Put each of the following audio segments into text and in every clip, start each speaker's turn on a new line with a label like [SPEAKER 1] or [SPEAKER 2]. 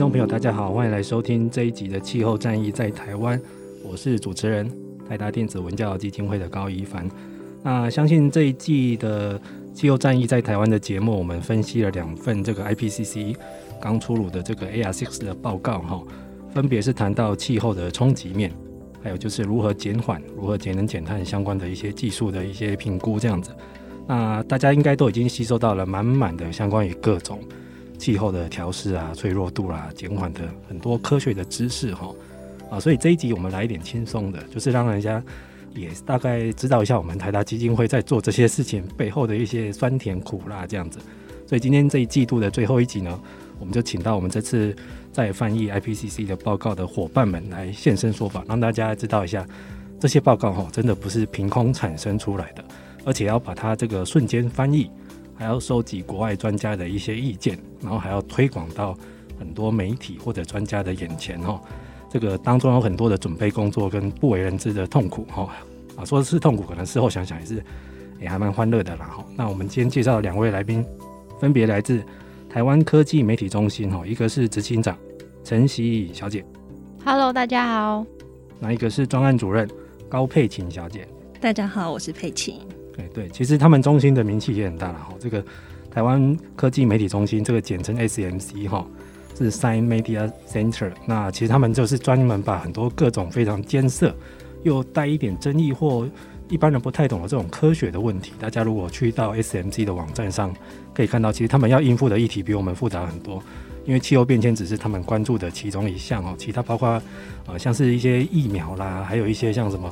[SPEAKER 1] 众朋友，大家好，欢迎来收听这一集的《气候战役在台湾》，我是主持人台达电子文教基金会的高一凡。那相信这一季的。气候战役在台湾的节目，我们分析了两份这个 IPCC 刚出炉的这个 AR6 的报告，哈，分别是谈到气候的冲击面，还有就是如何减缓、如何节能减碳相关的一些技术的一些评估，这样子。那大家应该都已经吸收到了满满的相关于各种气候的调试啊、脆弱度啦、减缓的很多科学的知识，哈啊，所以这一集我们来一点轻松的，就是让人家。也大概知道一下我们台达基金会在做这些事情背后的一些酸甜苦辣这样子，所以今天这一季度的最后一集呢，我们就请到我们这次在翻译 IPCC 的报告的伙伴们来现身说法，让大家知道一下这些报告哈，真的不是凭空产生出来的，而且要把它这个瞬间翻译，还要收集国外专家的一些意见，然后还要推广到很多媒体或者专家的眼前哦。这个当中有很多的准备工作跟不为人知的痛苦哈啊，说是痛苦，可能事后想想也是也还蛮欢乐的啦哈。那我们今天介绍的两位来宾，分别来自台湾科技媒体中心哈，一个是执行长陈锡宜小姐
[SPEAKER 2] ，Hello，大家好。
[SPEAKER 1] 那一个是专案主任高佩琴小姐，
[SPEAKER 3] 大家好，我是佩琴。
[SPEAKER 1] 对，其实他们中心的名气也很大了哈。这个台湾科技媒体中心，这个简称 SMC 哈。是 SINE Media Center，那其实他们就是专门把很多各种非常艰涩又带一点争议或一般人不太懂的这种科学的问题，大家如果去到 SMC 的网站上可以看到，其实他们要应付的议题比我们复杂很多。因为气候变迁只是他们关注的其中一项哦，其他包括呃像是一些疫苗啦，还有一些像什么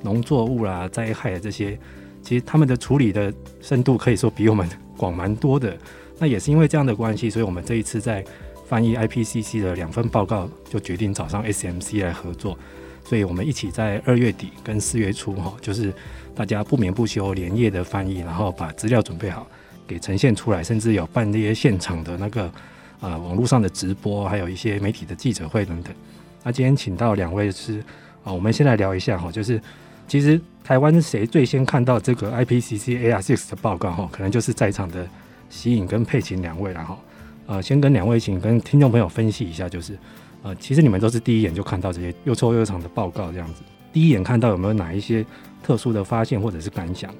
[SPEAKER 1] 农作物啦、灾害的这些，其实他们的处理的深度可以说比我们广蛮多的。那也是因为这样的关系，所以我们这一次在翻译 IPCC 的两份报告，就决定找上 SMC 来合作，所以我们一起在二月底跟四月初哈，就是大家不眠不休连夜的翻译，然后把资料准备好，给呈现出来，甚至有办那些现场的那个啊、网络上的直播，还有一些媒体的记者会等等。那今天请到两位是啊，我们先来聊一下哈，就是其实台湾谁最先看到这个 IPCC AR6 的报告哈，可能就是在场的吸引跟佩琴两位了哈。呃，先跟两位请跟听众朋友分析一下，就是，呃，其实你们都是第一眼就看到这些又臭又长的报告这样子，第一眼看到有没有哪一些特殊的发现或者是感想？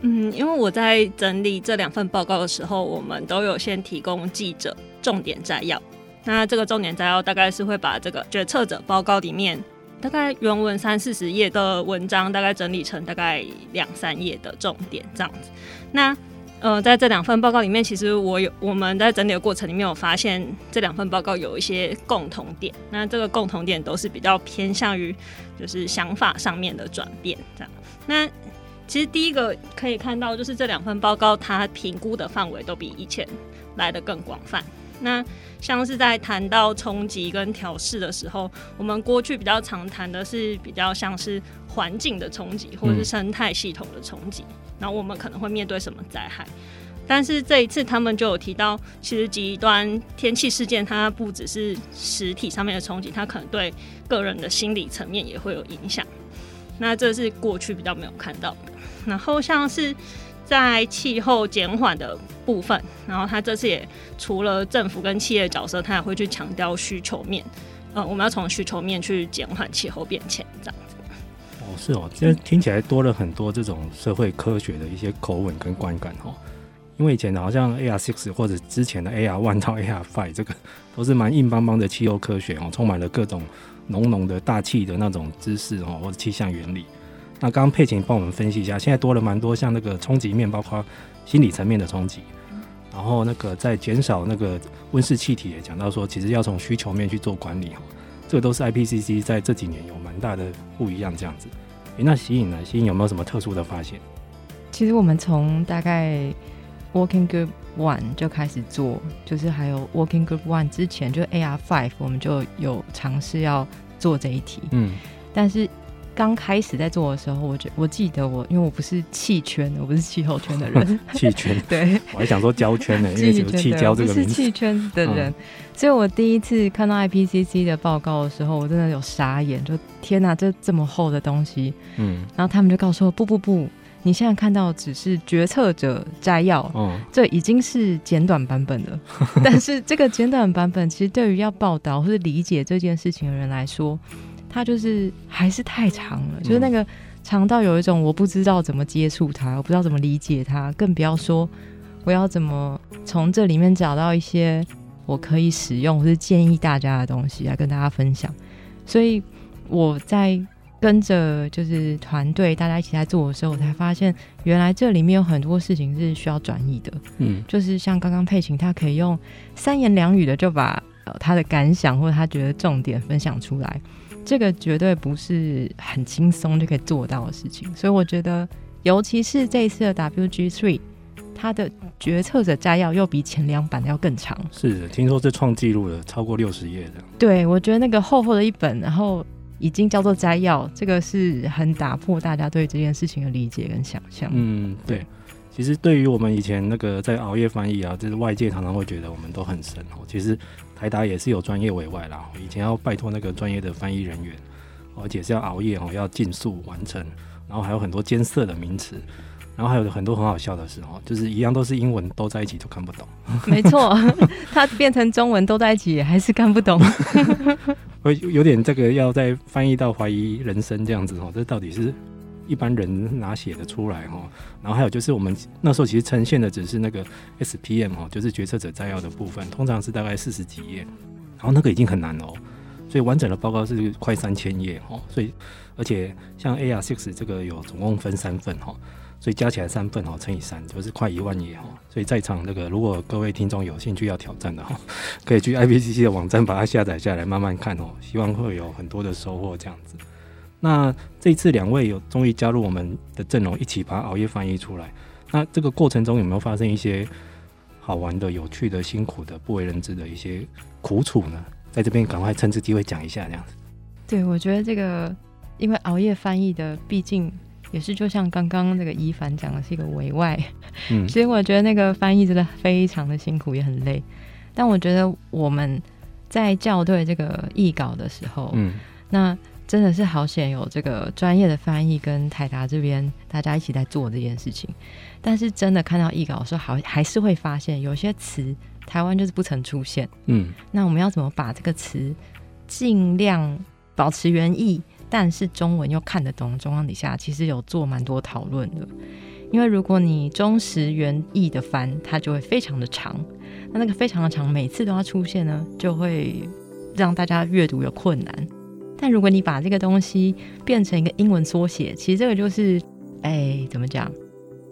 [SPEAKER 3] 嗯，因为我在整理这两份报告的时候，我们都有先提供记者重点摘要。那这个重点摘要大概是会把这个决策者报告里面大概原文三四十页的文章，大概整理成大概两三页的重点这样子。那呃，在这两份报告里面，其实我有我们在整理的过程里面有发现，这两份报告有一些共同点。那这个共同点都是比较偏向于就是想法上面的转变这样。那其实第一个可以看到，就是这两份报告它评估的范围都比以前来得更广泛。那像是在谈到冲击跟调试的时候，我们过去比较常谈的是比较像是环境的冲击或者是生态系统的冲击，然后我们可能会面对什么灾害。但是这一次他们就有提到，其实极端天气事件它不只是实体上面的冲击，它可能对个人的心理层面也会有影响。那这是过去比较没有看到的。然后像是。在气候减缓的部分，然后他这次也除了政府跟企业的角色，他也会去强调需求面。呃，我们要从需求面去减缓气候变迁，这样子。
[SPEAKER 1] 哦，是哦，这听起来多了很多这种社会科学的一些口吻跟观感哦。因为以前好像 AR Six 或者之前的 AR One 到 AR Five 这个都是蛮硬邦邦的气候科学哦，充满了各种浓浓的大气的那种知识哦，或者气象原理。那刚刚佩琴帮我们分析一下，现在多了蛮多像那个冲击面，包括心理层面的冲击，然后那个在减少那个温室气体也讲到说，其实要从需求面去做管理哈，这个都是 IPCC 在这几年有蛮大的不一样这样子。诶，那吸引呢？吸引有没有什么特殊的发现？
[SPEAKER 2] 其实我们从大概 Working Group One 就开始做，就是还有 Working Group One 之前，就 AR Five 我们就有尝试要做这一题。嗯，但是刚开始在做的时候，我觉我记得我，因为我不是气圈的，我不是气候圈的人。
[SPEAKER 1] 气圈，
[SPEAKER 2] 对，
[SPEAKER 1] 我还想说胶圈呢，因为有气胶这个名词。
[SPEAKER 2] 是气圈的人，嗯、所以我第一次看到 IPCC 的报告的时候，我真的有傻眼，就天哪，这这么厚的东西。嗯，然后他们就告诉我，不不不。你现在看到只是决策者摘要，哦，这已经是简短版本了。但是这个简短版本，其实对于要报道或者理解这件事情的人来说，它就是还是太长了，嗯、就是那个长到有一种我不知道怎么接触它，我不知道怎么理解它，更不要说我要怎么从这里面找到一些我可以使用或是建议大家的东西来跟大家分享。所以我在。跟着就是团队，大家一起在做的时候，我才发现原来这里面有很多事情是需要转译的。嗯，就是像刚刚佩琴，他可以用三言两语的就把呃他的感想或者他觉得重点分享出来，这个绝对不是很轻松就可以做到的事情。所以我觉得，尤其是这一次的 WG Three，它的决策者摘要又比前两版的要更长。
[SPEAKER 1] 是的，听说是创纪录了，超过六十页的。
[SPEAKER 2] 对，我觉得那个厚厚的一本，然后。已经叫做摘要，这个是很打破大家对这件事情的理解跟想象。
[SPEAKER 1] 嗯，对。其实对于我们以前那个在熬夜翻译啊，就是外界常常会觉得我们都很神哦。其实台达也是有专业委外啦，以前要拜托那个专业的翻译人员，而且是要熬夜哦，要尽速完成，然后还有很多艰涩的名词。然后还有很多很好笑的事哦，就是一样都是英文都在一起都看不懂。
[SPEAKER 2] 没错，它变成中文都在一起还是看不懂。
[SPEAKER 1] 会有点这个要再翻译到怀疑人生这样子哦，这到底是一般人哪写的出来哈？然后还有就是我们那时候其实呈现的只是那个 SPM 哈，就是决策者摘要的部分，通常是大概四十几页，然后那个已经很难哦，所以完整的报告是快三千页哦，所以而且像 AR6 这个有总共分三份哈。所以加起来三份哦，乘以三就是快一万页哈。所以在场那个，如果各位听众有兴趣要挑战的哈，可以去 IPCC 的网站把它下载下来慢慢看哦。希望会有很多的收获这样子。那这一次两位有终于加入我们的阵容，一起把熬夜翻译出来。那这个过程中有没有发生一些好玩的、有趣的、辛苦的、不为人知的一些苦楚呢？在这边赶快趁这机会讲一下这样子。
[SPEAKER 2] 对，我觉得这个因为熬夜翻译的，毕竟。也是，就像刚刚那个伊凡讲的，是一个委外，嗯，所以我觉得那个翻译真的非常的辛苦，也很累。但我觉得我们在校对这个译稿的时候，嗯，那真的是好险有这个专业的翻译跟台达这边大家一起在做这件事情。但是真的看到译稿的时候，好还是会发现有些词台湾就是不曾出现，嗯，那我们要怎么把这个词尽量保持原意？但是中文又看得懂，状况底下其实有做蛮多讨论的。因为如果你忠实原意的翻，它就会非常的长。那那个非常的长，每次都要出现呢，就会让大家阅读有困难。但如果你把这个东西变成一个英文缩写，其实这个就是，哎，怎么讲？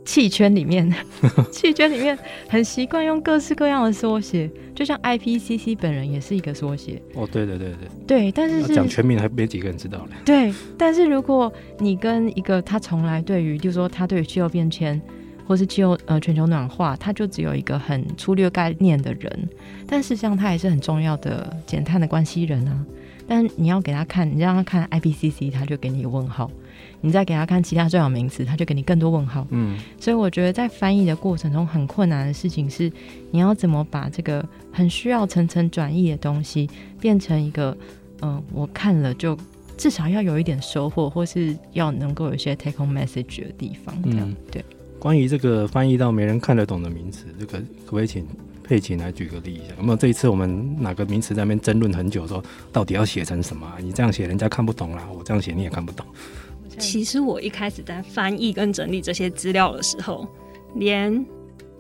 [SPEAKER 2] 气圈里面，气圈里面很习惯用各式各样的缩写，就像 IPCC 本人也是一个缩写。
[SPEAKER 1] 哦，对对对对，
[SPEAKER 2] 对，但是讲
[SPEAKER 1] 全名还没几个人知道嘞。
[SPEAKER 2] 对，但是如果你跟一个他从来对于，就是说他对于气候变迁或是气候呃全球暖化，他就只有一个很粗略概念的人，但事实上他也是很重要的减碳的关系人啊。但你要给他看，你让他看 IPCC，他就给你问号。你再给他看其他重要名词，他就给你更多问号。嗯，所以我觉得在翻译的过程中，很困难的事情是，你要怎么把这个很需要层层转译的东西，变成一个，嗯、呃，我看了就至少要有一点收获，或是要能够有一些 take home message 的地方。这样、嗯、对。
[SPEAKER 1] 关于这个翻译到没人看得懂的名词，这个可不可以请佩琴来举个例一下？有没有这一次我们哪个名词在那边争论很久，说到底要写成什么？你这样写人家看不懂啦，我这样写你也看不懂。其
[SPEAKER 3] 实我一开始在翻译跟整理这些资料的时候，连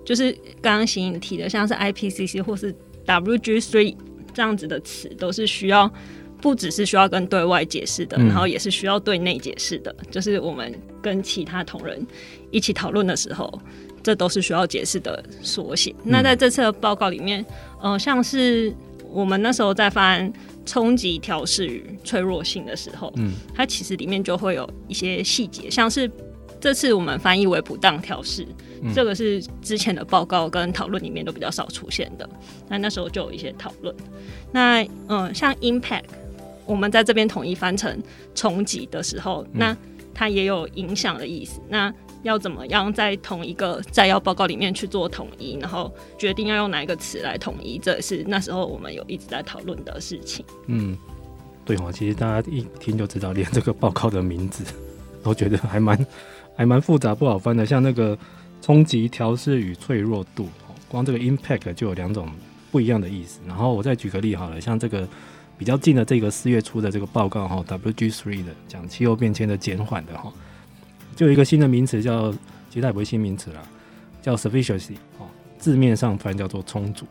[SPEAKER 3] 就是刚刚形影提的，像是 IPCC 或是 WG3 这样子的词，都是需要不只是需要跟对外解释的，嗯、然后也是需要对内解释的。就是我们跟其他同仁一起讨论的时候，这都是需要解释的缩写。嗯、那在这次的报告里面，呃，像是我们那时候在翻冲击调试与脆弱性的时候，嗯，它其实里面就会有一些细节，像是。这次我们翻译为不当调试，嗯、这个是之前的报告跟讨论里面都比较少出现的。那那时候就有一些讨论。那嗯，像 impact，我们在这边统一翻成冲击的时候，嗯、那它也有影响的意思。那要怎么样在同一个摘要报告里面去做统一，然后决定要用哪一个词来统一，这也是那时候我们有一直在讨论的事情。
[SPEAKER 1] 嗯，对哦，其实大家一听就知道，连这个报告的名字都觉得还蛮。还蛮复杂，不好翻的。像那个冲击、调试与脆弱度，光这个 impact 就有两种不一样的意思。然后我再举个例好了，像这个比较近的这个四月初的这个报告哈，WG3 的讲气候变迁的减缓的哈，就有一个新的名词叫，其实它也不是新名词啦，叫 sufficiency 哦，字面上翻叫做充足。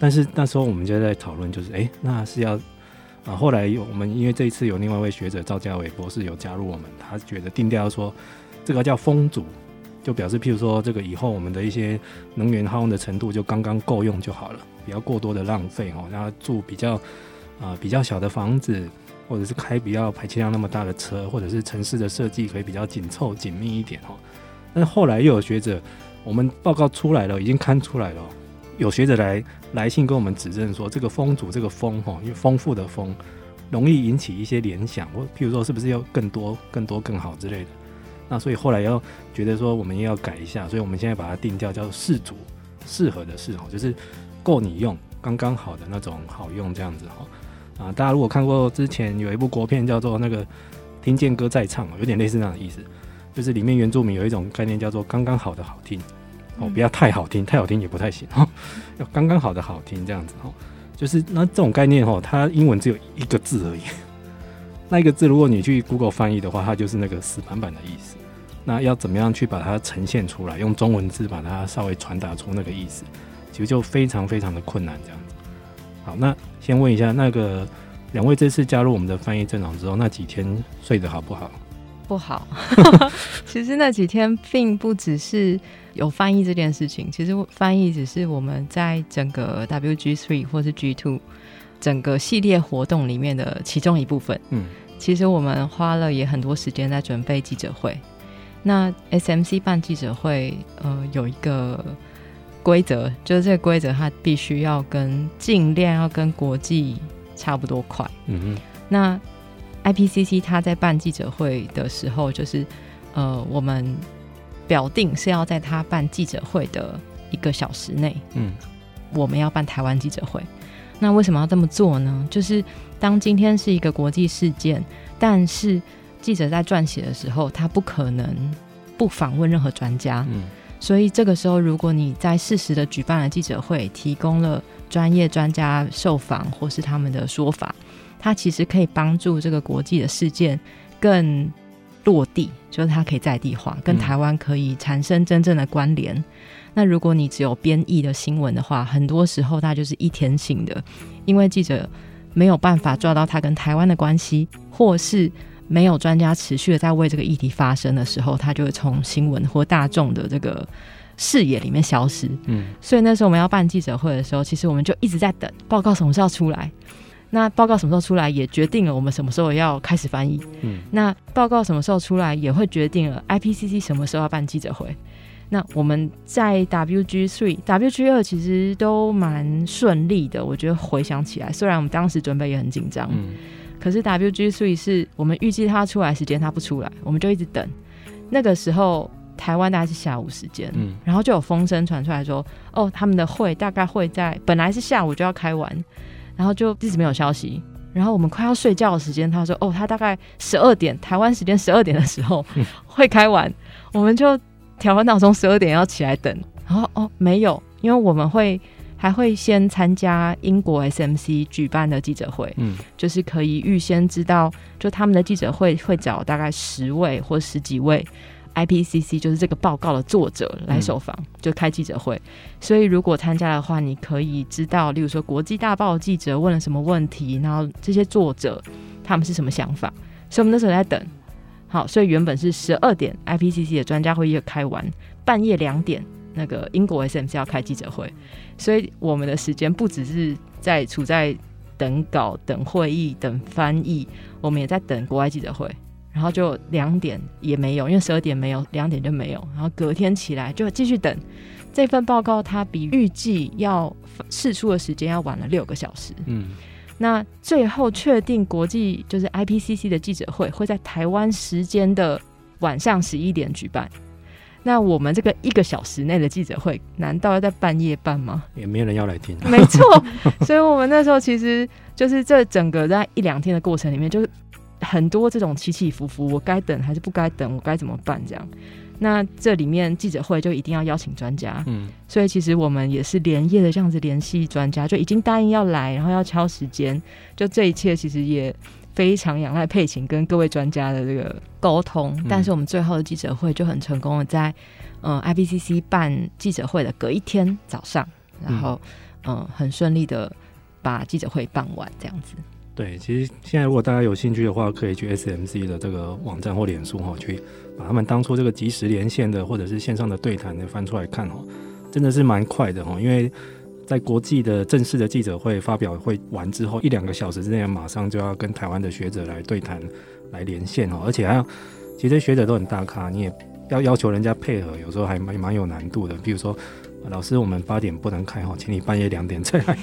[SPEAKER 1] 但是那时候我们就在讨论，就是哎，那是要。啊，后来有我们，因为这一次有另外一位学者赵家伟博士有加入我们，他觉得定调说，这个叫丰足，就表示譬如说，这个以后我们的一些能源耗用的程度就刚刚够用就好了，不要过多的浪费哦，然后住比较啊、比较小的房子，或者是开比较排气量那么大的车，或者是城市的设计可以比较紧凑紧密一点哦。但是后来又有学者，我们报告出来了，已经刊出来了。有学者来来信跟我们指正说，这个丰足这个风哈，因为丰富的风，容易引起一些联想，或譬如说是不是要更多、更多、更好之类的。那所以后来要觉得说，我们要改一下，所以我们现在把它定调叫适足，适合的适哈，就是够你用，刚刚好的那种好用这样子哈。啊，大家如果看过之前有一部国片叫做那个《听见歌在唱》，有点类似那样的意思，就是里面原住民有一种概念叫做刚刚好的好听。哦，不要太好听，太好听也不太行哦，要刚刚好的好听这样子哦，就是那这种概念哦，它英文只有一个字而已，那一个字如果你去 Google 翻译的话，它就是那个死板板的意思。那要怎么样去把它呈现出来，用中文字把它稍微传达出那个意思，其实就非常非常的困难这样子。好，那先问一下那个两位这次加入我们的翻译阵容之后，那几天睡得好不好？
[SPEAKER 2] 不好，其实那几天并不只是有翻译这件事情，其实翻译只是我们在整个 WG Three 或是 G Two 整个系列活动里面的其中一部分。嗯，其实我们花了也很多时间在准备记者会。那 SMC 办记者会，呃，有一个规则，就是这个规则它必须要跟尽量要跟国际差不多快。嗯哼，那。IPCC 他在办记者会的时候，就是呃，我们表定是要在他办记者会的一个小时内，嗯，我们要办台湾记者会。那为什么要这么做呢？就是当今天是一个国际事件，但是记者在撰写的时候，他不可能不访问任何专家，嗯，所以这个时候，如果你在适时的举办了记者会，提供了专业专家受访或是他们的说法。它其实可以帮助这个国际的事件更落地，就是它可以在地化，跟台湾可以产生真正的关联。嗯、那如果你只有编译的新闻的话，很多时候它就是一天性的，因为记者没有办法抓到它跟台湾的关系，或是没有专家持续的在为这个议题发声的时候，他就会从新闻或大众的这个视野里面消失。嗯，所以那时候我们要办记者会的时候，其实我们就一直在等报告什么时候出来。那报告什么时候出来，也决定了我们什么时候要开始翻译。嗯，那报告什么时候出来，也会决定了 IPCC 什么时候要办记者会。那我们在 WG three、WG 二其实都蛮顺利的，我觉得回想起来，虽然我们当时准备也很紧张，嗯，可是 WG three 是我们预计它出来时间，它不出来，我们就一直等。那个时候台湾大概是下午时间，嗯，然后就有风声传出来说，哦，他们的会大概会在本来是下午就要开完。然后就一直没有消息，然后我们快要睡觉的时间，他说：“哦，他大概十二点台湾时间十二点的时候 会开完。”我们就调完闹钟，十二点要起来等。然后哦，没有，因为我们会还会先参加英国 SMC 举办的记者会，嗯，就是可以预先知道，就他们的记者会会找大概十位或十几位 IPCC 就是这个报告的作者来受访，嗯、就开记者会。所以如果参加的话，你可以知道，例如说国际大报记者问了什么问题，然后这些作者他们是什么想法。所以我们那时候在等。好，所以原本是十二点 IPCC 的专家会议开完，半夜两点那个英国 SMC 要开记者会，所以我们的时间不只是在处在等稿、等会议、等翻译，我们也在等国外记者会。然后就两点也没有，因为十二点没有，两点就没有。然后隔天起来就继续等这份报告，它比预计要释出的时间要晚了六个小时。嗯。那最后确定国际就是 IPCC 的记者会会在台湾时间的晚上十一点举办。那我们这个一个小时内的记者会，难道要在半夜办吗？
[SPEAKER 1] 也没有人要来听。
[SPEAKER 2] 没错，所以我们那时候其实就是这整个在一两天的过程里面，就是很多这种起起伏伏，我该等还是不该等，我该怎么办这样。那这里面记者会就一定要邀请专家，嗯，所以其实我们也是连夜的这样子联系专家，就已经答应要来，然后要敲时间，就这一切其实也非常仰赖佩琴跟各位专家的这个沟通。嗯、但是我们最后的记者会就很成功的在，嗯、呃 I B C C 办记者会的隔一天早上，然后嗯、呃，很顺利的把记者会办完这样子。
[SPEAKER 1] 对，其实现在如果大家有兴趣的话，可以去 SMC 的这个网站或脸书哈，去把他们当初这个即时连线的或者是线上的对谈的翻出来看哈，真的是蛮快的哈。因为在国际的正式的记者会发表会完之后，一两个小时之内马上就要跟台湾的学者来对谈来连线哦，而且还要其实学者都很大咖，你也要要求人家配合，有时候还蛮蛮有难度的，比如说。老师，我们八点不能开哈，请你半夜两点再来。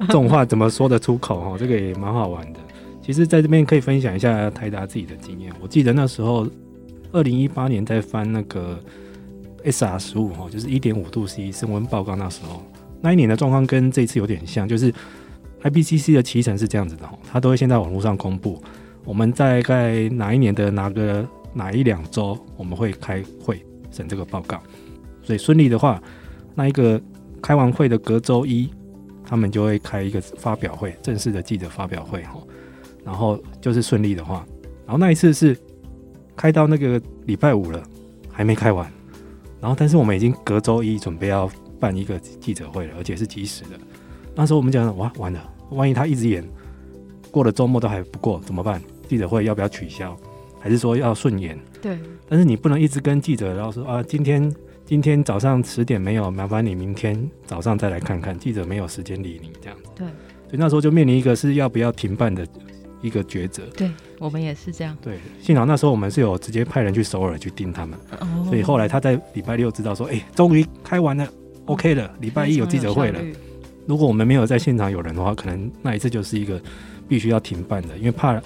[SPEAKER 1] 这种话怎么说得出口哈？这个也蛮好玩的。其实，在这边可以分享一下台达自己的经验。我记得那时候，二零一八年在翻那个 SR 十五哈，就是一点五度 C 升温报告那时候，那一年的状况跟这次有点像，就是 IPCC 的期程是这样子的哈，它都会先在网络上公布，我们大概哪一年的哪个哪一两周我们会开会审这个报告，所以顺利的话。那一个开完会的隔周一，他们就会开一个发表会，正式的记者发表会哈。然后就是顺利的话，然后那一次是开到那个礼拜五了，还没开完。然后但是我们已经隔周一准备要办一个记者会了，而且是及时的。那时候我们讲哇，完了，万一他一直演，过了周末都还不过怎么办？记者会要不要取消？还是说要顺延？
[SPEAKER 2] 对。但
[SPEAKER 1] 是你不能一直跟记者然后说啊，今天。今天早上十点没有，麻烦你明天早上再来看看。记者没有时间理你这样子。
[SPEAKER 2] 对，
[SPEAKER 1] 所以那时候就面临一个是要不要停办的一个抉择。
[SPEAKER 2] 对，我们也是这样。
[SPEAKER 1] 对，幸好那时候我们是有直接派人去首尔去盯他们，哦、所以后来他在礼拜六知道说，哎、欸，终于开完了、哦、，OK 了。礼拜一有记者会了。如果我们没有在现场有人的话，可能那一次就是一个必须要停办的，因为怕。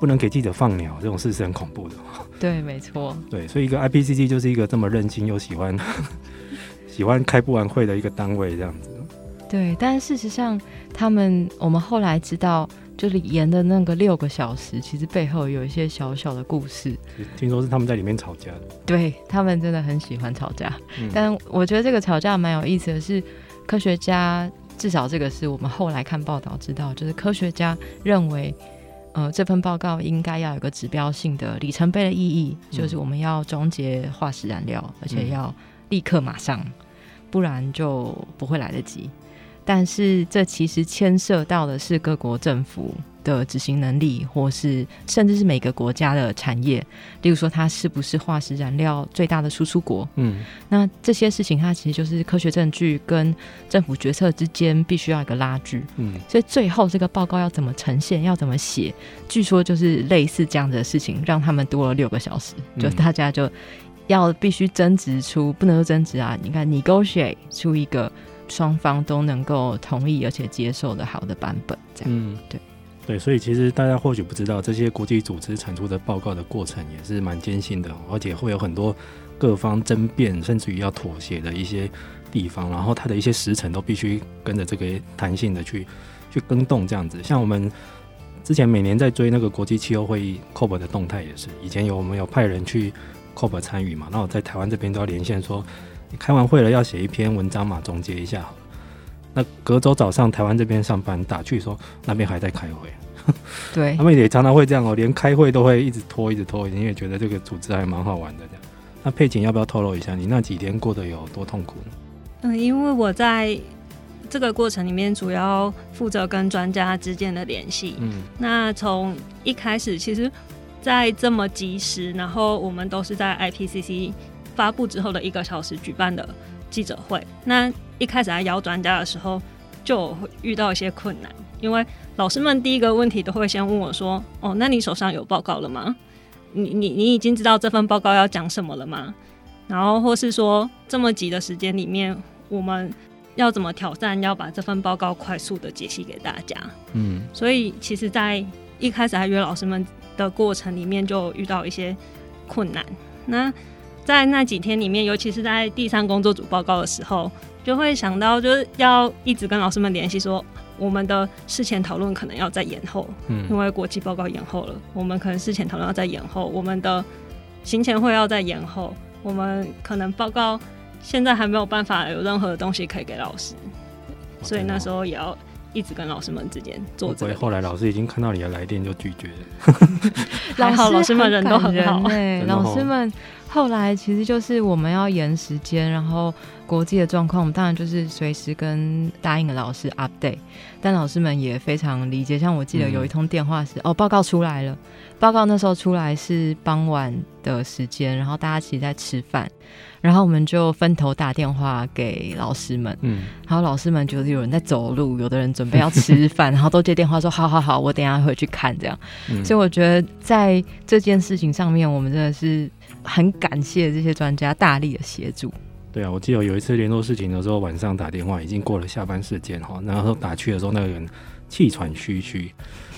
[SPEAKER 1] 不能给记者放鸟，这种事是很恐怖的。
[SPEAKER 2] 对，没错。
[SPEAKER 1] 对，所以一个 IPCC 就是一个这么任性又喜欢 喜欢开不完会的一个单位，这样子。
[SPEAKER 2] 对，但事实上，他们我们后来知道，就是延的那个六个小时，其实背后有一些小小的故事。
[SPEAKER 1] 听说是他们在里面吵架的。
[SPEAKER 2] 对，他们真的很喜欢吵架，嗯、但我觉得这个吵架蛮有意思的是，科学家至少这个是我们后来看报道知道，就是科学家认为。呃，这份报告应该要有个指标性的里程碑的意义，嗯、就是我们要终结化石燃料，而且要立刻马上，嗯、不然就不会来得及。但是这其实牵涉到的是各国政府的执行能力，或是甚至是每个国家的产业，例如说它是不是化石燃料最大的输出国？嗯，那这些事情它其实就是科学证据跟政府决策之间必须要一个拉锯。嗯，所以最后这个报告要怎么呈现，要怎么写，据说就是类似这样的事情，让他们多了六个小时，就大家就要必须争执出，不能说争执啊，你看 negotiate 出一个双方都能够同意而且接受的好的版本，这样，嗯，对。
[SPEAKER 1] 对，所以其实大家或许不知道，这些国际组织产出的报告的过程也是蛮艰辛的，而且会有很多各方争辩，甚至于要妥协的一些地方。然后它的一些时程都必须跟着这个弹性的去去更动，这样子。像我们之前每年在追那个国际气候会议 COP 的动态，也是以前有我们有派人去 COP 参与嘛，那我在台湾这边都要连线说，你开完会了要写一篇文章嘛，总结一下。那隔周早上台湾这边上班打去说那边还在开会，
[SPEAKER 2] 对，
[SPEAKER 1] 他们也常常会这样哦，连开会都会一直拖一直拖，因为觉得这个组织还蛮好玩的这样，那佩锦要不要透露一下，你那几天过得有多痛苦呢？
[SPEAKER 3] 嗯，因为我在这个过程里面主要负责跟专家之间的联系。嗯，那从一开始，其实，在这么及时，然后我们都是在 IPCC 发布之后的一个小时举办的记者会。那一开始在邀专家的时候，就会遇到一些困难，因为老师们第一个问题都会先问我说：“哦，那你手上有报告了吗？你你你已经知道这份报告要讲什么了吗？然后或是说这么急的时间里面，我们要怎么挑战，要把这份报告快速的解析给大家？”嗯，所以其实，在一开始还约老师们的过程里面，就遇到一些困难。那在那几天里面，尤其是在第三工作组报告的时候。就会想到，就是要一直跟老师们联系，说我们的事前讨论可能要再延后，嗯，因为国际报告延后了，我们可能事前讨论要再延后，我们的行前会要再延后，我们可能报告现在还没有办法有任何的东西可以给老师，所以那时候也要一直跟老师们之间做这个。
[SPEAKER 1] 所以后来老师已经看到你的来电就拒绝了，
[SPEAKER 3] 还好老师们人都很好，
[SPEAKER 2] 对，老师们后来其实就是我们要延时间，然后。国际的状况，我们当然就是随时跟答应的老师 update，但老师们也非常理解。像我记得有一通电话是，嗯、哦，报告出来了，报告那时候出来是傍晚的时间，然后大家其实在吃饭，然后我们就分头打电话给老师们，嗯，然后老师们觉得有人在走路，有的人准备要吃饭，然后都接电话说，好好好，我等一下回去看这样。嗯、所以我觉得在这件事情上面，我们真的是很感谢这些专家大力的协助。
[SPEAKER 1] 对啊，我记得有一次联络事情的时候，晚上打电话，已经过了下班时间哈，然后打去的时候，那个人气喘吁吁，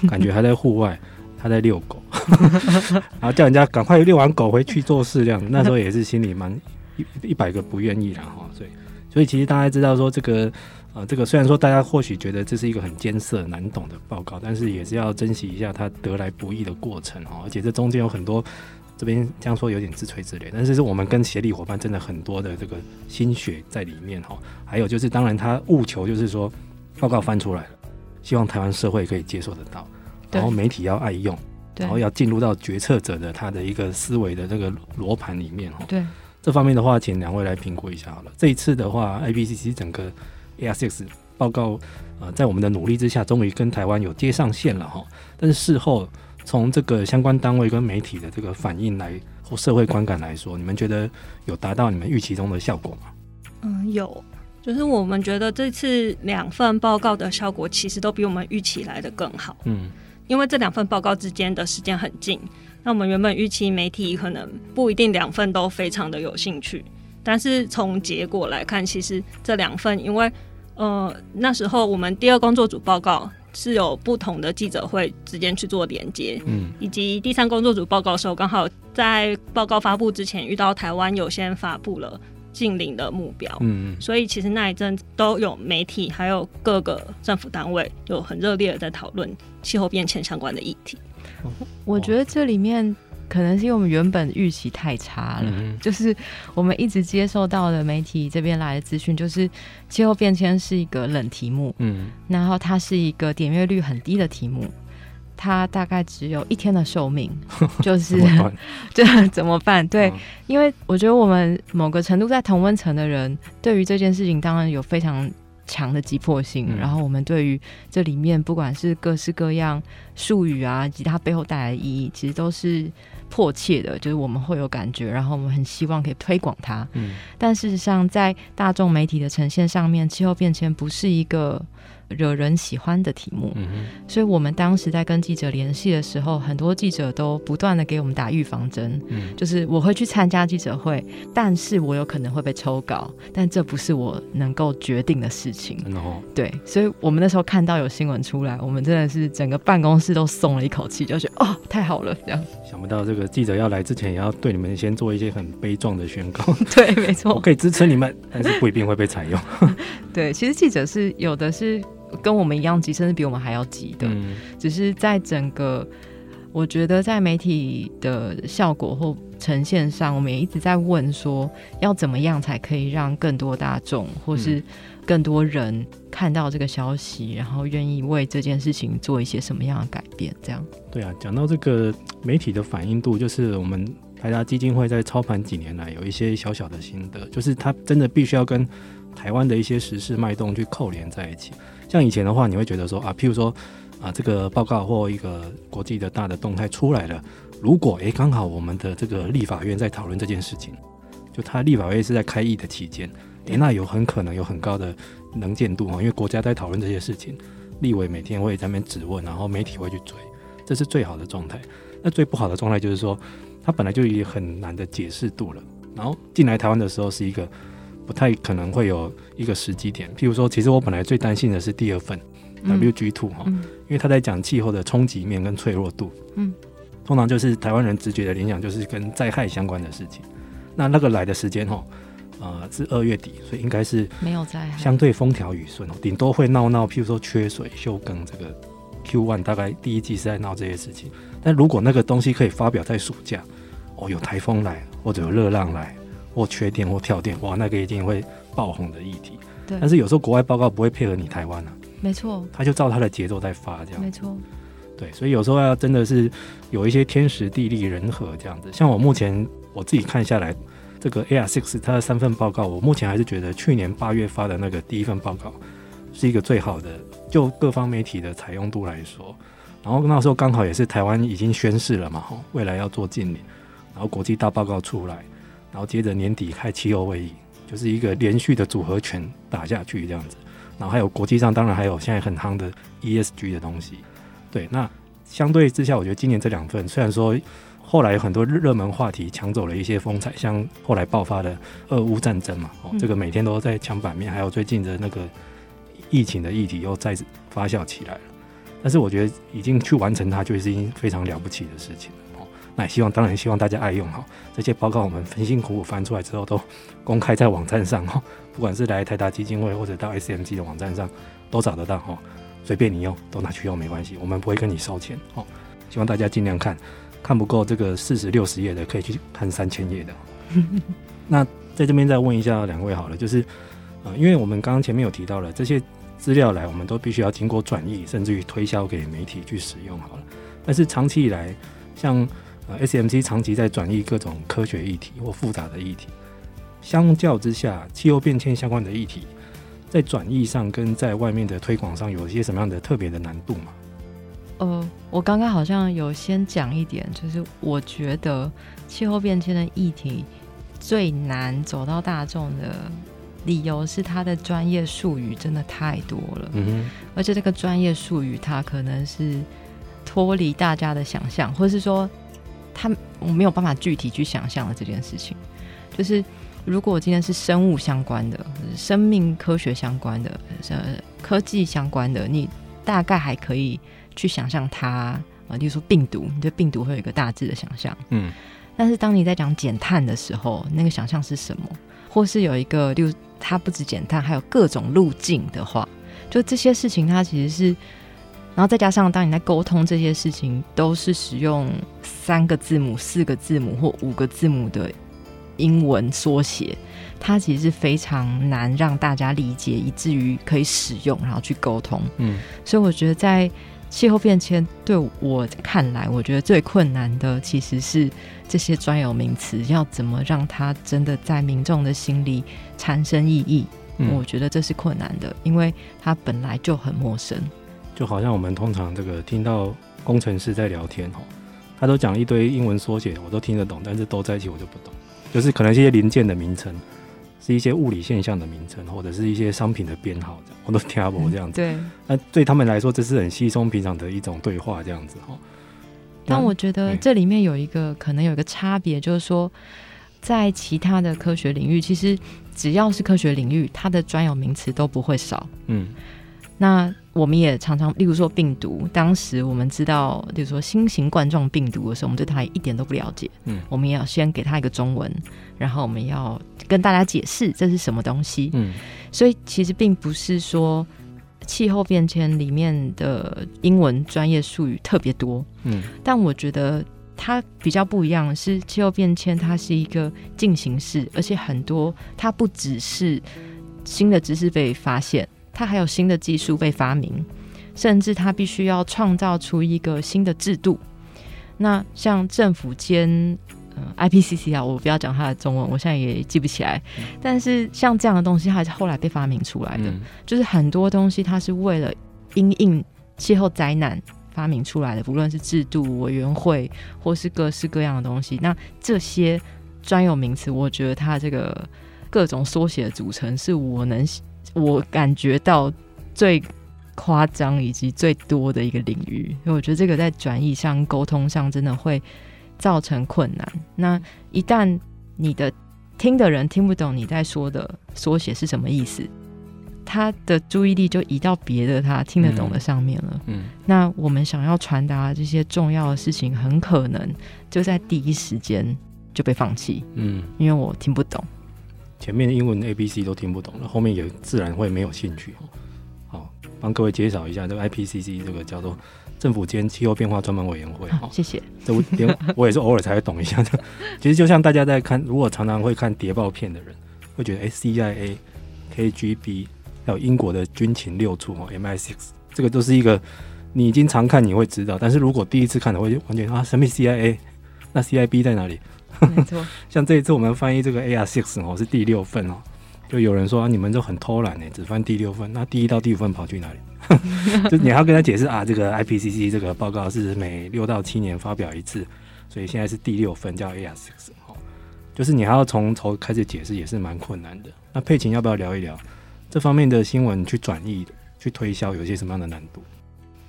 [SPEAKER 1] 感觉还在户外，他在遛狗，然后叫人家赶快遛完狗回去做事这样。那时候也是心里蛮一一百个不愿意啦哈，所以所以其实大家知道说这个呃这个虽然说大家或许觉得这是一个很艰涩难懂的报告，但是也是要珍惜一下他得来不易的过程哈，而且这中间有很多。这边这样说有点自吹自擂，但是是我们跟协力伙伴真的很多的这个心血在里面哈。还有就是，当然他务求就是说，报告翻出来了，希望台湾社会可以接受得到，然后媒体要爱用，然后要进入到决策者的他的一个思维的这个罗盘里面哈。对，这方面的话，请两位来评估一下好了。这一次的话，IPCC 整个 AR6 报告，呃，在我们的努力之下，终于跟台湾有接上线了哈。但是事后。从这个相关单位跟媒体的这个反应来或社会观感来说，你们觉得有达到你们预期中的效果吗？
[SPEAKER 3] 嗯，有，就是我们觉得这次两份报告的效果其实都比我们预期来的更好。嗯，因为这两份报告之间的时间很近，那我们原本预期媒体可能不一定两份都非常的有兴趣，但是从结果来看，其实这两份，因为呃那时候我们第二工作组报告。是有不同的记者会之间去做连接，嗯，以及第三工作组报告的时候，刚好在报告发布之前遇到台湾有先发布了近邻的目标，嗯，所以其实那一阵都有媒体还有各个政府单位有很热烈的在讨论气候变迁相关的议题。
[SPEAKER 2] 我觉得这里面。可能是因为我们原本预期太差了，嗯、就是我们一直接受到的媒体这边来的资讯，就是气候变迁是一个冷题目，嗯，然后它是一个点阅率很低的题目，它大概只有一天的寿命，就是 这怎，怎么办？对，嗯、因为我觉得我们某个程度在同温层的人，对于这件事情当然有非常强的急迫性，嗯、然后我们对于这里面不管是各式各样术语啊，以及它背后带来的意义，其实都是。迫切的，就是我们会有感觉，然后我们很希望可以推广它。嗯，但事实上，在大众媒体的呈现上面，气候变迁不是一个。惹人喜欢的题目，嗯、所以我们当时在跟记者联系的时候，很多记者都不断的给我们打预防针，嗯、就是我会去参加记者会，但是我有可能会被抽稿，但这不是我能够决定的事情。哦、对，所以我们那时候看到有新闻出来，我们真的是整个办公室都松了一口气，就觉得哦，太好了，这样。
[SPEAKER 1] 想不到这个记者要来之前，也要对你们先做一些很悲壮的宣告。
[SPEAKER 2] 对，没错，
[SPEAKER 1] 我可以支持你们，但是不一定会被采用。
[SPEAKER 2] 对，其实记者是有的是。跟我们一样急，甚至比我们还要急的，嗯、只是在整个，我觉得在媒体的效果或呈现上，我们也一直在问说，要怎么样才可以让更多大众或是更多人看到这个消息，然后愿意为这件事情做一些什么样的改变？这样。
[SPEAKER 1] 对啊，讲到这个媒体的反应度，就是我们台达基金会在操盘几年来有一些小小的心得，就是它真的必须要跟台湾的一些时事脉动去扣连在一起。像以前的话，你会觉得说啊，譬如说啊，这个报告或一个国际的大的动态出来了，如果诶刚好我们的这个立法院在讨论这件事情，就他立法院是在开议的期间，诶那有很可能有很高的能见度啊，因为国家在讨论这些事情，立委每天会在那边质问，然后媒体会去追，这是最好的状态。那最不好的状态就是说，它本来就已经很难的解释度了，然后进来台湾的时候是一个。不太可能会有一个时机点，譬如说，其实我本来最担心的是第二份 WG Two 哈，因为他在讲气候的冲击面跟脆弱度，嗯，通常就是台湾人直觉的联想就是跟灾害相关的事情。那那个来的时间哈，呃，是二月底，所以应该是没有灾害，相对风调雨顺哦，顶多会闹闹，譬如说缺水、休耕这个 Q one 大概第一季是在闹这些事情。但如果那个东西可以发表在暑假，哦，有台风来或者有热浪来。或缺电或跳电，哇，那个一定会爆红的议题。对，但是有时候国外报告不会配合你台湾啊，没错，他就照他的节奏在发，这样，没错。对，所以有时候要真的是有一些天时地利人和这样子。像我目前我自己看下来，这个 AR Six 它的三份报告，我目前还是觉得去年八月发的那个第一份报告是一个最好的，就各方媒体的采用度来说。然后那时候刚好也是台湾已经宣誓了嘛，未来要做净零，然后国际大报告出来。然后接着年底开气候会议，就是一个连续的组合拳打下去这样子。然后还有国际上，当然还有现在很夯的 ESG 的东西。对，那相对之下，我觉得今年这两份虽然说后来有很多热门话题抢走了一些风采，像后来爆发的俄乌战争嘛，哦，这个每天都在抢版面，还有最近的那个疫情的议题又再次发酵起来了。但是我觉得已经去完成它，就是一件非常了不起的事情。那希望，当然希望大家爱用哈。这些报告我们辛辛苦苦翻出来之后，都公开在网站上哈。不管是来台达基金会，或者到 SMG 的网站上，都找得到哈。随便你用，都拿去用没关系，我们不会跟你收钱哦。希望大家尽量看，看不够这个四十六十页的，可以去看三千页的。那在这边再问一下两位好了，就是呃，因为我们刚刚前面有提到了这些资料来，我们都必须要经过转译，甚至于推销给媒体去使用好了。但是长期以来，像呃，SMC 长期在转移各种科学议题或复杂的议题，相较之下，气候变迁相关的议题，在转译上跟在外面的推广上，有一些什么样的特别的难度吗？
[SPEAKER 2] 呃，我刚刚好像有先讲一点，就是我觉得气候变迁的议题最难走到大众的理由是它的专业术语真的太多了，嗯，而且这个专业术语它可能是脱离大家的想象，或是说。他我没有办法具体去想象的这件事情，就是如果今天是生物相关的、生命科学相关的、呃科技相关的，你大概还可以去想象它啊，例如说病毒，你对病毒会有一个大致的想象，嗯。但是当你在讲减碳的时候，那个想象是什么？或是有一个，例如它不止减碳，还有各种路径的话，就这些事情，它其实是。然后再加上，当你在沟通这些事情，都是使用三个字母、四个字母或五个字母的英文缩写，它其实是非常难让大家理解，以至于可以使用，然后去沟通。嗯，所以我觉得在气候变迁对我看来，我觉得最困难的其实是这些专有名词要怎么让它真的在民众的心里产生意义。嗯，我觉得这是困难的，因为它本来就很陌生。
[SPEAKER 1] 就好像我们通常这个听到工程师在聊天哦，他都讲一堆英文缩写，我都听得懂，但是都在一起我就不懂。就是可能一些零件的名称，是一些物理现象的名称，或者是一些商品的编号，这样我都听不懂这样子。对，那对他们来说，这是很稀松平常的一种对话，这样子哈。
[SPEAKER 2] 但我觉得这里面有一个可能有一个差别，就是说，在其他的科学领域，其实只要是科学领域，它的专有名词都不会少。嗯。那我们也常常，例如说病毒，当时我们知道，例如说新型冠状病毒的时候，我们对它一点都不了解。嗯，我们也要先给它一个中文，然后我们要跟大家解释这是什么东西。嗯，所以其实并不是说气候变迁里面的英文专业术语特别多。嗯，但我觉得它比较不一样的是，气候变迁它是一个进行式，而且很多它不只是新的知识被发现。它还有新的技术被发明，甚至它必须要创造出一个新的制度。那像政府间嗯，IPCC 啊，我不要讲它的中文，我现在也记不起来。嗯、但是像这样的东西，它是后来被发明出来的，嗯、就是很多东西它是为了因应气候灾难发明出来的，不论是制度委员会或是各式各样的东西。那这些专有名词，我觉得它这个各种缩写的组成，是我能我感觉到最夸张以及最多的一个领域。因为我觉得这个在转译上、沟通上，真的会。造成困难。那一旦你的听的人听不懂你在说的缩写是什么意思，他的注意力就移到别的他听得懂的上面了。嗯，嗯，那我们想要传达这些重要的事情，很可能就在第一时间就被放弃。嗯，因为我听不懂，
[SPEAKER 1] 前面的英文 A B C 都听不懂了，后面也自然会没有兴趣。好，帮各位介绍一下这个 I P C C，这个叫做。政府间气候变化专门委员会，
[SPEAKER 2] 好，谢谢。
[SPEAKER 1] 这我连我也是偶尔才会懂一下的。其实就像大家在看，如果常常会看谍报片的人，会觉得哎，CIA、KGB 还有英国的军情六处哦，MI6，这个都是一个你已经常看你会知道，但是如果第一次看的会完全啊，什么 CIA？那 CIB 在哪里？没错。像这一次我们翻译这个 AR Six 哦，是第六份哦，就有人说啊，你们都很偷懒呢，只翻第六份，那第一到第五份跑去哪里？就你要跟他解释啊，这个 IPCC 这个报告是每六到七年发表一次，所以现在是第六份叫 AR6 哦，就是你还要从头开始解释，也是蛮困难的。那佩琴要不要聊一聊这方面的新闻去转译、去推销，有些什么样的难度？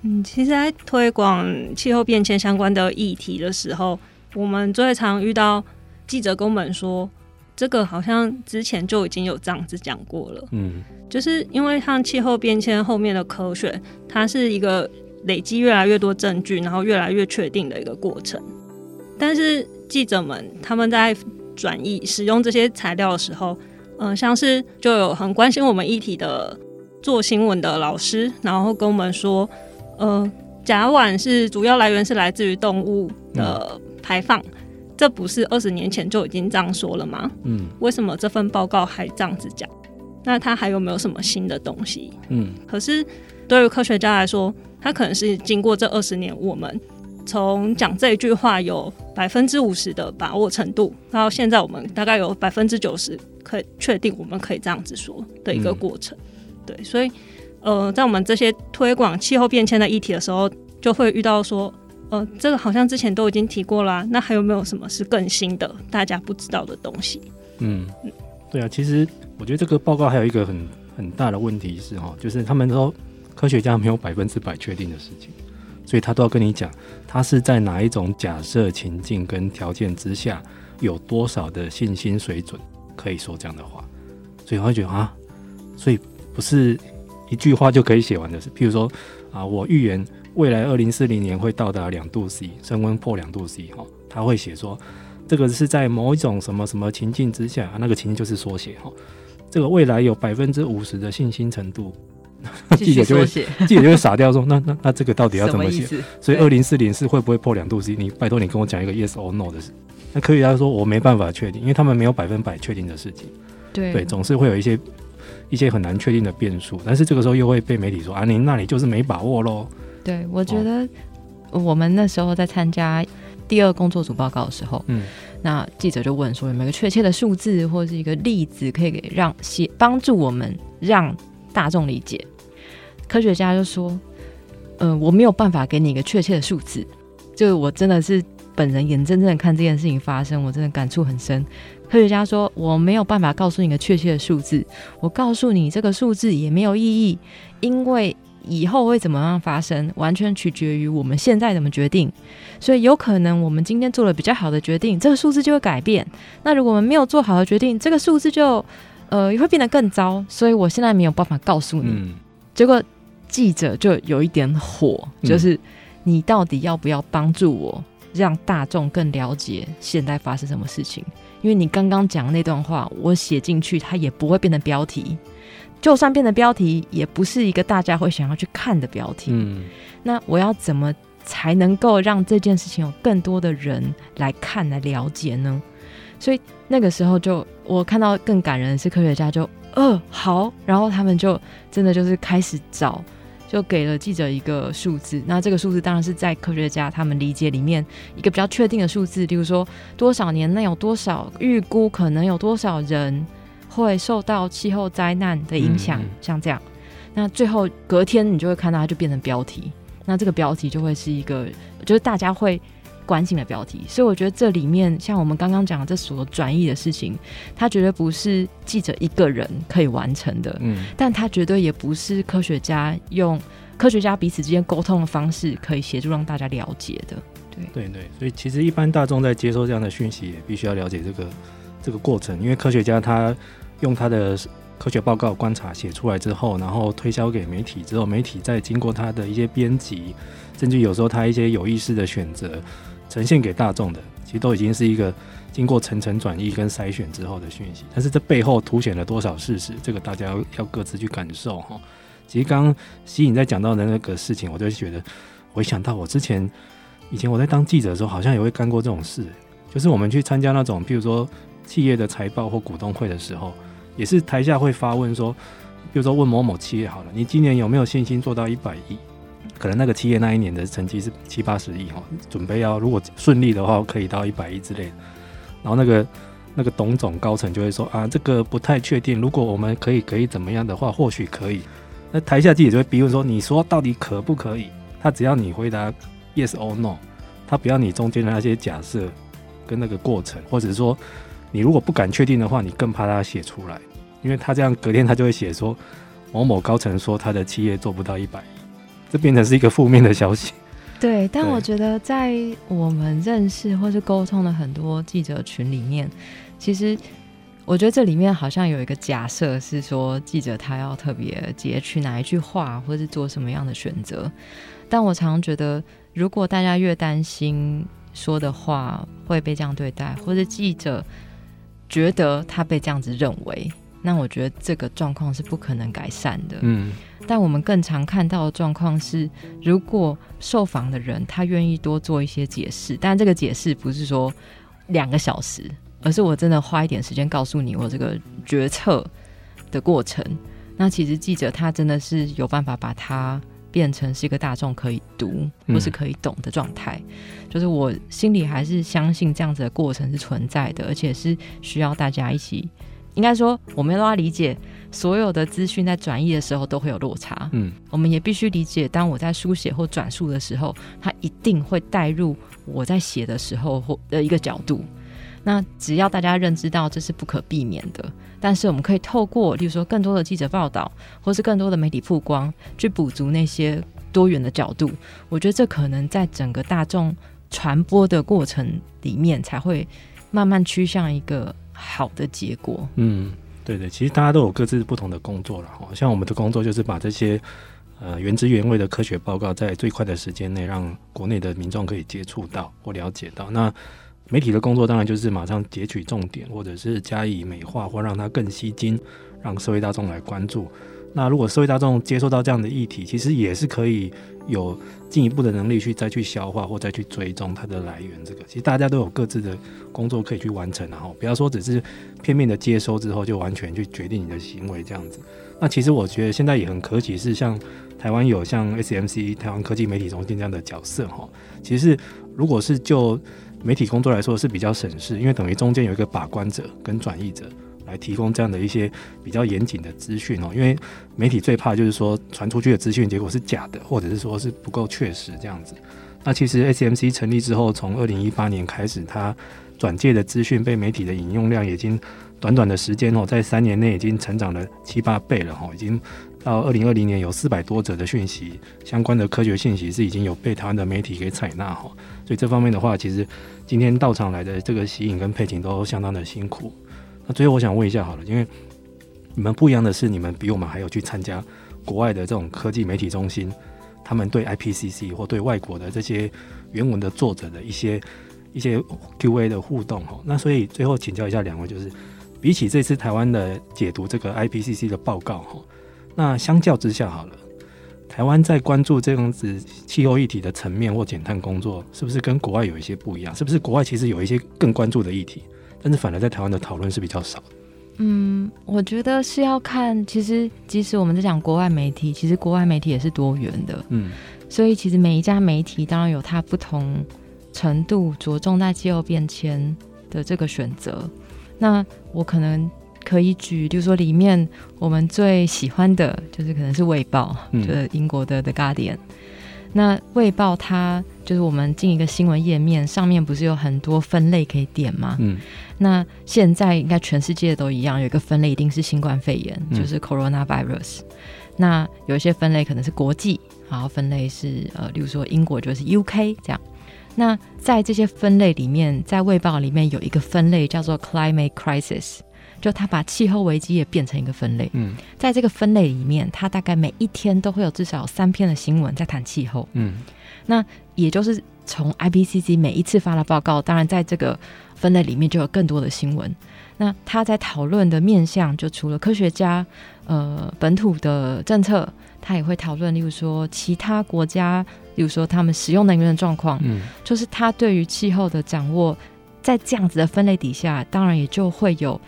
[SPEAKER 3] 嗯，其实，在推广气候变迁相关的议题的时候，我们最常遇到记者跟我们说。这个好像之前就已经有这样子讲过了，嗯，就是因为像气候变迁后面的科学，它是一个累积越来越多证据，然后越来越确定的一个过程。但是记者们他们在转译使用这些材料的时候，嗯、呃，像是就有很关心我们议题的做新闻的老师，然后跟我们说，呃，甲烷是主要来源是来自于动物的排放。嗯这不是二十年前就已经这样说了吗？嗯，为什么这份报告还这样子讲？那他还有没有什么新的东西？嗯，可是对于科学家来说，他可能是经过这二十年，我们从讲这一句话有百分之五十的把握程度，到现在我们大概有百分之九十可以确定我们可以这样子说的一个过程。嗯、对，所以呃，在我们这些推广气候变迁的议题的时候，就会遇到说。呃，这个好像之前都已经提过啦，那还有没有什么是更新的，大家不知道的东西？
[SPEAKER 1] 嗯，对啊，其实我觉得这个报告还有一个很很大的问题是哈，就是他们说科学家没有百分之百确定的事情，所以他都要跟你讲，他是在哪一种假设情境跟条件之下，有多少的信心水准可以说这样的话，所以我会觉得啊，所以不是一句话就可以写完的事，譬如说啊，我预言。未来二零四零年会到达两度 C 升温破两度 C 哈，他会写说这个是在某一种什么什么情境之下，那个情境就是缩写哈。这个未来有百分之五十的信心程度，记者就会 记者就会傻掉说，那那那这个到底要怎么写？所以二零四零是会不会破两度 C？你拜托你跟我讲一个 yes or no 的事。那科学家说我没办法确定，因为他们没有百分百确定的事情。对对，总是会有一些一些很难确定的变数。但是这个时候又会被媒体说啊，你那里就是没把握喽。
[SPEAKER 2] 对，我觉得我们那时候在参加第二工作组报告的时候，嗯，那记者就问说有没有个确切的数字或者是一个例子可以给让协帮助我们让大众理解？科学家就说，嗯、呃，我没有办法给你一个确切的数字，就我真的是本人眼睁睁的看这件事情发生，我真的感触很深。科学家说我没有办法告诉你一个确切的数字，我告诉你这个数字也没有意义，因为。以后会怎么样发生，完全取决于我们现在怎么决定。所以有可能我们今天做了比较好的决定，这个数字就会改变。那如果我们没有做好的决定，这个数字就呃也会变得更糟。所以我现在没有办法告诉你。嗯、结果记者就有一点火，就是你到底要不要帮助我，让大众更了解现在发生什么事情？因为你刚刚讲的那段话，我写进去，它也不会变成标题。就算变成标题，也不是一个大家会想要去看的标题。嗯，那我要怎么才能够让这件事情有更多的人来看、来了解呢？所以那个时候就，就我看到更感人的是科学家就，呃，好，然后他们就真的就是开始找就给了记者一个数字。那这个数字当然是在科学家他们理解里面一个比较确定的数字，例如说多少年内有多少预估可能有多少人会受到气候灾难的影响，嗯、像这样。那最后隔天你就会看到它就变成标题，那这个标题就会是一个就是大家会。关心的标题，所以我觉得这里面像我们刚刚讲的这所转译的事情，它绝对不是记者一个人可以完成的，嗯，但它绝对也不是科学家用科学家彼此之间沟通的方式可以协助让大家了解的，对。
[SPEAKER 1] 对对，所以其实一般大众在接收这样的讯息，也必须要了解这个这个过程，因为科学家他用他的科学报告观察写出来之后，然后推销给媒体之后，媒体再经过他的一些编辑，甚至有时候他一些有意识的选择。呈现给大众的，其实都已经是一个经过层层转译跟筛选之后的讯息。但是这背后凸显了多少事实，这个大家要各自去感受哈。其实刚刚希颖在讲到的那个事情，我就觉得，我想到我之前以前我在当记者的时候，好像也会干过这种事，就是我们去参加那种，譬如说企业的财报或股东会的时候，也是台下会发问说，比如说问某某企业好了，你今年有没有信心做到一百亿？可能那个企业那一年的成绩是七八十亿哈，准备要如果顺利的话，可以到一百亿之类。然后那个那个董总高层就会说啊，这个不太确定。如果我们可以可以怎么样的话，或许可以。那台下记者就会逼问说，你说到底可不可以？他只要你回答 yes or no，他不要你中间的那些假设跟那个过程，或者说你如果不敢确定的话，你更怕他写出来，因为他这样隔天他就会写说某某高层说他的企业做不到一百亿。这变成是一个负面的消息。
[SPEAKER 2] 对，但我觉得在我们认识或是沟通的很多记者群里面，其实我觉得这里面好像有一个假设是说，记者他要特别截取哪一句话，或是做什么样的选择。但我常常觉得，如果大家越担心说的话会被这样对待，或者记者觉得他被这样子认为，那我觉得这个状况是不可能改善的。嗯。但我们更常看到的状况是，如果受访的人他愿意多做一些解释，但这个解释不是说两个小时，而是我真的花一点时间告诉你我这个决策的过程。那其实记者他真的是有办法把它变成是一个大众可以读或是可以懂的状态。嗯。就是我心里还是相信这样子的过程是存在的，而且是需要大家一起。应该说，我们都要理解，所有的资讯在转译的时候都会有落差。嗯，我们也必须理解，当我在书写或转述的时候，它一定会带入我在写的时候或的一个角度。那只要大家认知到这是不可避免的，但是我们可以透过，例如说更多的记者报道，或是更多的媒体曝光，去补足那些多元的角度。我觉得这可能在整个大众传播的过程里面，才会慢慢趋向一个。好的结果，
[SPEAKER 1] 嗯，对对，其实大家都有各自不同的工作了。像我们的工作就是把这些呃原汁原味的科学报告，在最快的时间内让国内的民众可以接触到或了解到。那媒体的工作当然就是马上截取重点，或者是加以美化，或让它更吸睛，让社会大众来关注。那如果社会大众接受到这样的议题，其实也是可以有进一步的能力去再去消化或再去追踪它的来源。这个其实大家都有各自的工作可以去完成，然后不要说只是片面的接收之后就完全去决定你的行为这样子。那其实我觉得现在也很可喜，是像台湾有像 SMC 台湾科技媒体中心这样的角色哈。其实如果是就媒体工作来说是比较省事，因为等于中间有一个把关者跟转译者。来提供这样的一些比较严谨的资讯哦，因为媒体最怕就是说传出去的资讯结果是假的，或者是说是不够确实这样子。那其实 SMC 成立之后，从二零一八年开始，它转介的资讯被媒体的引用量已经短短的时间哦，在三年内已经成长了七八倍了哈，已经到二零二零年有四百多则的讯息相关的科学信息是已经有被台湾的媒体给采纳哈，所以这方面的话，其实今天到场来的这个吸引跟佩琴都相当的辛苦。那最后我想问一下好了，因为你们不一样的是，你们比我们还有去参加国外的这种科技媒体中心，他们对 IPCC 或对外国的这些原文的作者的一些一些 Q&A 的互动哈。那所以最后请教一下两位，就是比起这次台湾的解读这个 IPCC 的报告哈，那相较之下好了，台湾在关注这样子气候议题的层面或减碳工作，是不是跟国外有一些不一样？是不是国外其实有一些更关注的议题？但是反而在台湾的讨论是比较少的。
[SPEAKER 2] 嗯，我觉得是要看，其实即使我们在讲国外媒体，其实国外媒体也是多元的。嗯，所以其实每一家媒体当然有它不同程度着重在气候变迁的这个选择。那我可能可以举，就是说里面我们最喜欢的就是可能是《卫报》，就是英国的《The Guardian》。那《卫报》它就是我们进一个新闻页面，上面不是有很多分类可以点吗？嗯。那现在应该全世界都一样，有一个分类一定是新冠肺炎，就是 coronavirus。嗯。那有一些分类可能是国际，然后分类是呃，例如说英国就是 UK 这样。那在这些分类里面，在《卫报》里面有一个分类叫做 climate crisis，就他把气候危机也变成一个分类。嗯，在这个分类里面，他大概每一天都会有至少三篇的新闻在谈气候。嗯，那也就是从 IPCC 每一次发了报告，当然在这个分类里面就有更多的新闻。那他在讨论的面向，就除了科学家，呃，本土的政策，他也会讨论，例如说其他国家，例如说他们使用能源的状况，嗯，就是他对于气候的掌握，在这样子的分类底下，当然也就会有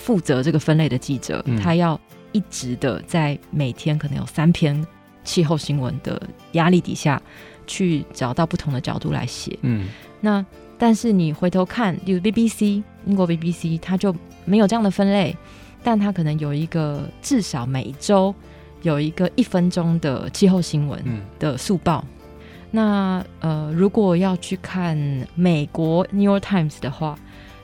[SPEAKER 2] 负责这个分类的记者，嗯，他要一直的在每天可能有三篇气候新闻的压力底下，去找到不同的角度来写，嗯，那。但是你回头看，例如 BBC 英国 BBC，它就没有这样的分类，但它可能有一个至少每一周有一个一分钟的气候新闻的速报。嗯、那呃，如果要去看美国 New York Times 的话，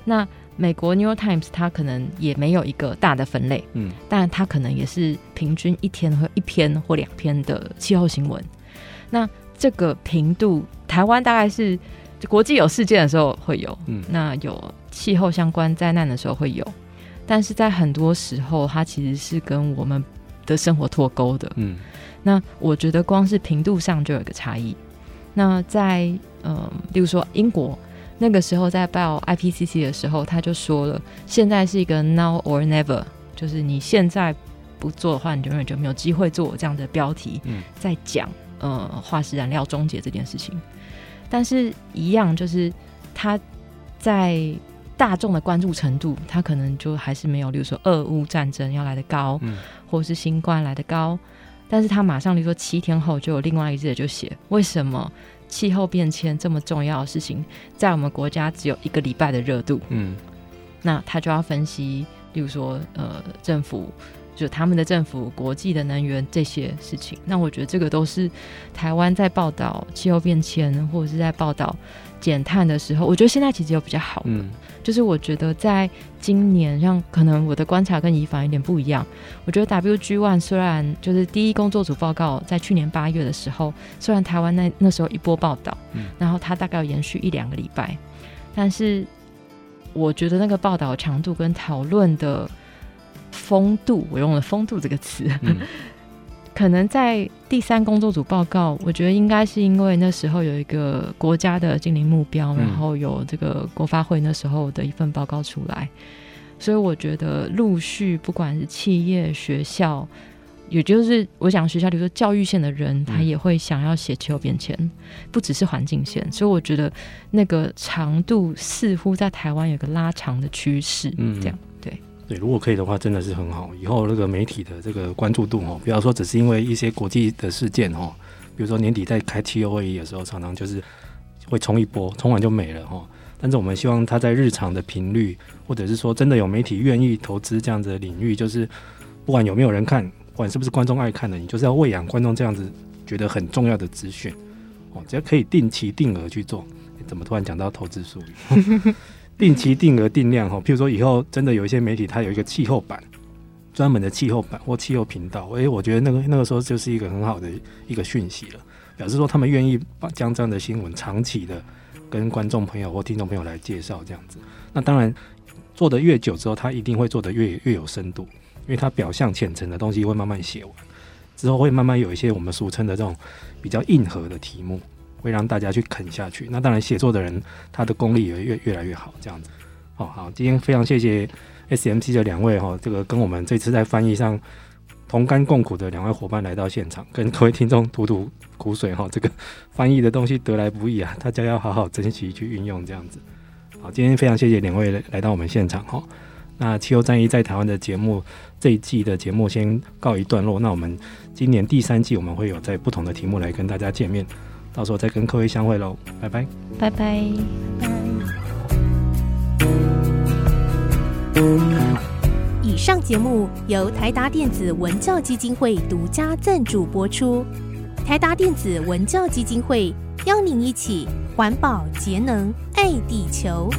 [SPEAKER 2] 那美国 New York Times 它可能也没有一个大的分类，嗯，但它可能也是平均一天会一篇或两篇的气候新闻。那这个频度，台湾大概是。就国际有事件的时候会有，嗯，那有气候相关灾难的时候会有，但是在很多时候，它其实是跟我们的生活脱钩的，嗯。那我觉得光是频度上就有一个差异。那在嗯，例如说英国那个时候在报 IPCC 的时候，他就说了，现在是一个 now or never，就是你现在不做的话，你永远就没有机会做这样的标题，嗯，在讲呃化石燃料终结这件事情。但是，一样就是他在大众的关注程度，他可能就还是没有，例如说俄乌战争要来得高，嗯，或是新冠来得高。但是他马上，例如说七天后就有另外一个记者就写，为什么气候变迁这么重要的事情，在我们国家只有一个礼拜的热度？嗯，那他就要分析，例如说呃，政府。就他们的政府、国际的能源这些事情，那我觉得这个都是台湾在报道气候变迁或者是在报道减碳的时候，我觉得现在其实有比较好的，嗯、就是我觉得在今年，像可能我的观察跟以往有点不一样。我觉得 WG One 虽然就是第一工作组报告在去年八月的时候，虽然台湾那那时候一波报道，嗯、然后它大概要延续一两个礼拜，但是我觉得那个报道强度跟讨论的。风度，我用了“风度”这个词，嗯、可能在第三工作组报告，我觉得应该是因为那时候有一个国家的经营目标，嗯、然后有这个国发会那时候的一份报告出来，所以我觉得陆续不管是企业、学校，也就是我讲学校，比如说教育线的人，他也会想要写气候变迁，嗯、不只是环境线，所以我觉得那个长度似乎在台湾有个拉长的趋势，嗯，这样。
[SPEAKER 1] 对，如果可以的话，真的是很好。以后那个媒体的这个关注度哦，不要说只是因为一些国际的事件哦，比如说年底在开 T O A 的时候，常常就是会冲一波，冲完就没了哈。但是我们希望他在日常的频率，或者是说真的有媒体愿意投资这样子的领域，就是不管有没有人看，不管是不是观众爱看的，你就是要喂养观众这样子觉得很重要的资讯哦。只要可以定期定额去做，怎么突然讲到投资术语？定期定额定量哈，譬如说以后真的有一些媒体，它有一个气候版，专门的气候版或气候频道，诶，我觉得那个那个时候就是一个很好的一个讯息了，表示说他们愿意把将这样的新闻长期的跟观众朋友或听众朋友来介绍这样子。那当然做得越久之后，他一定会做得越越有深度，因为他表象浅层的东西会慢慢写完，之后会慢慢有一些我们俗称的这种比较硬核的题目。会让大家去啃下去。那当然，写作的人他的功力也越越来越好。这样子，好好，今天非常谢谢 SMC 的两位哈，这个跟我们这次在翻译上同甘共苦的两位伙伴来到现场，跟各位听众吐吐苦水哈。这个翻译的东西得来不易啊，大家要好好珍惜去运用。这样子，好，今天非常谢谢两位来到我们现场哈。那气候战役在台湾的节目这一季的节目先告一段落。那我们今年第三季我们会有在不同的题目来跟大家见面，到时候再跟各位相会喽，拜拜，
[SPEAKER 2] 拜拜，拜。
[SPEAKER 4] 以上节目由台达电子文教基金会独家赞助播出。台达电子文教基金会邀您一起环保节能爱地球。